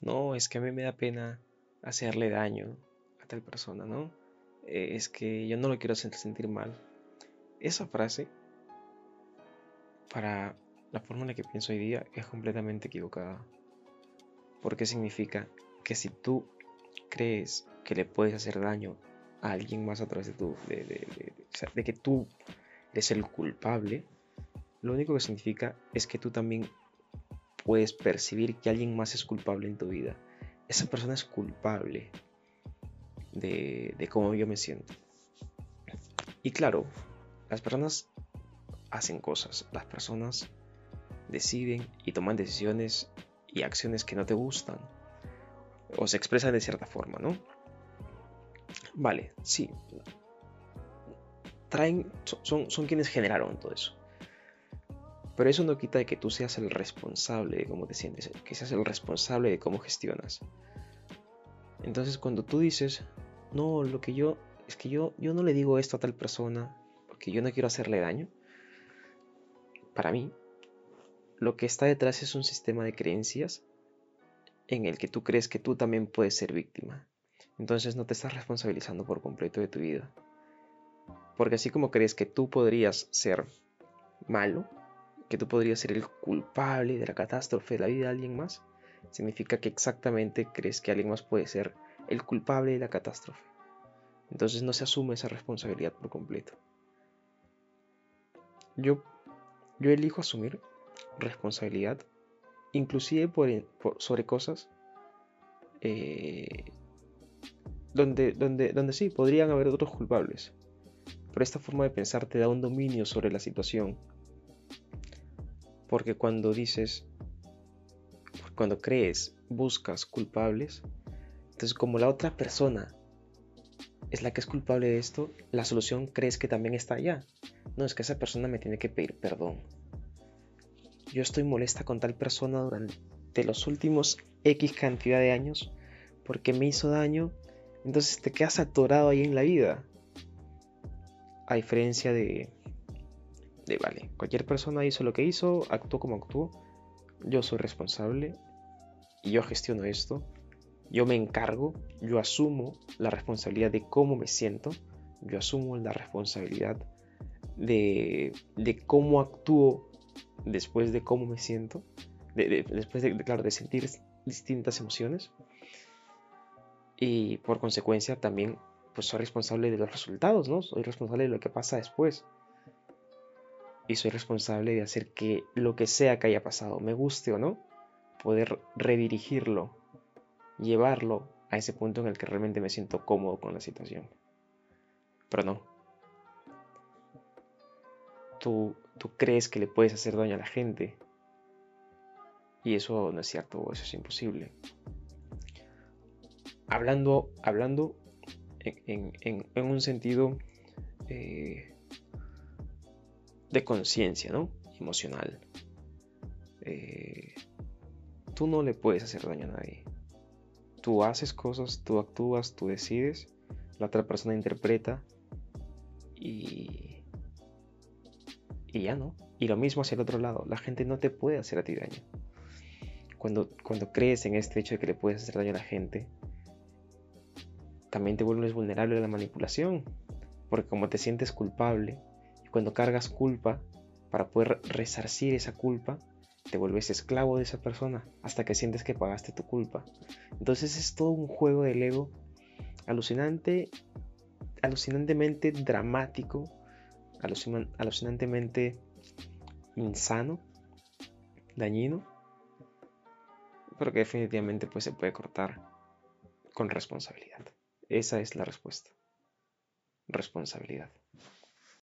no, es que a mí me da pena hacerle daño a tal persona, ¿no? Eh, es que yo no lo quiero sentir mal. Esa frase, para la forma en la que pienso hoy día, es completamente equivocada. Porque significa que si tú crees que le puedes hacer daño a alguien más a través de tu, de, que tú eres el culpable, lo único que significa es que tú también puedes percibir que alguien más es culpable en tu vida. Esa persona es culpable de, cómo yo me siento. Y claro, las personas hacen cosas, las personas deciden y toman decisiones y acciones que no te gustan o se expresan de cierta forma, ¿no? Vale, sí. Traen, son, son quienes generaron todo eso. Pero eso no quita de que tú seas el responsable de cómo te sientes, que seas el responsable de cómo gestionas. Entonces cuando tú dices, no, lo que yo, es que yo, yo no le digo esto a tal persona porque yo no quiero hacerle daño. Para mí, lo que está detrás es un sistema de creencias en el que tú crees que tú también puedes ser víctima. Entonces no te estás responsabilizando por completo de tu vida. Porque así como crees que tú podrías ser malo, que tú podrías ser el culpable de la catástrofe de la vida de alguien más, significa que exactamente crees que alguien más puede ser el culpable de la catástrofe. Entonces no se asume esa responsabilidad por completo. Yo, yo elijo asumir responsabilidad, inclusive sobre cosas eh, donde, donde, donde sí, podrían haber otros culpables. Pero esta forma de pensar te da un dominio sobre la situación porque cuando dices, cuando crees, buscas culpables, entonces como la otra persona es la que es culpable de esto, la solución crees que también está allá. No, es que esa persona me tiene que pedir perdón. Yo estoy molesta con tal persona durante los últimos X cantidad de años porque me hizo daño, entonces te quedas atorado ahí en la vida. A diferencia de vale, cualquier persona hizo lo que hizo, actuó como actuó, yo soy responsable y yo gestiono esto, yo me encargo, yo asumo la responsabilidad de cómo me siento, yo asumo la responsabilidad de, cómo actúo después de cómo me siento, después de, claro, de sentir distintas emociones y por consecuencia también pues soy responsable de los resultados, ¿no? Soy responsable de lo que pasa después y soy responsable de hacer que lo que sea que haya pasado, me guste o no, poder redirigirlo, llevarlo a ese punto en el que realmente me siento cómodo con la situación. Pero no. Tú, tú crees que le puedes hacer daño a la gente. Y eso no es cierto, eso es imposible. Hablando, hablando en, un sentido eh, de conciencia, ¿no? Emocional. Eh, tú no le puedes hacer daño a nadie. Tú haces cosas, tú actúas, tú decides, la otra persona interpreta y, y ya no. Y lo mismo hacia el otro lado, la gente no te puede hacer a ti daño. Cuando, cuando crees en este hecho de que le puedes hacer daño a la gente, también te vuelves vulnerable a la manipulación, porque como te sientes culpable, cuando cargas culpa, para poder resarcir esa culpa, te vuelves esclavo de esa persona hasta que sientes que pagaste tu culpa. Entonces es todo un juego del ego alucinante, alucinantemente dramático, alucinantemente insano, dañino, pero que definitivamente pues, se puede cortar con responsabilidad. Esa es la respuesta. Responsabilidad.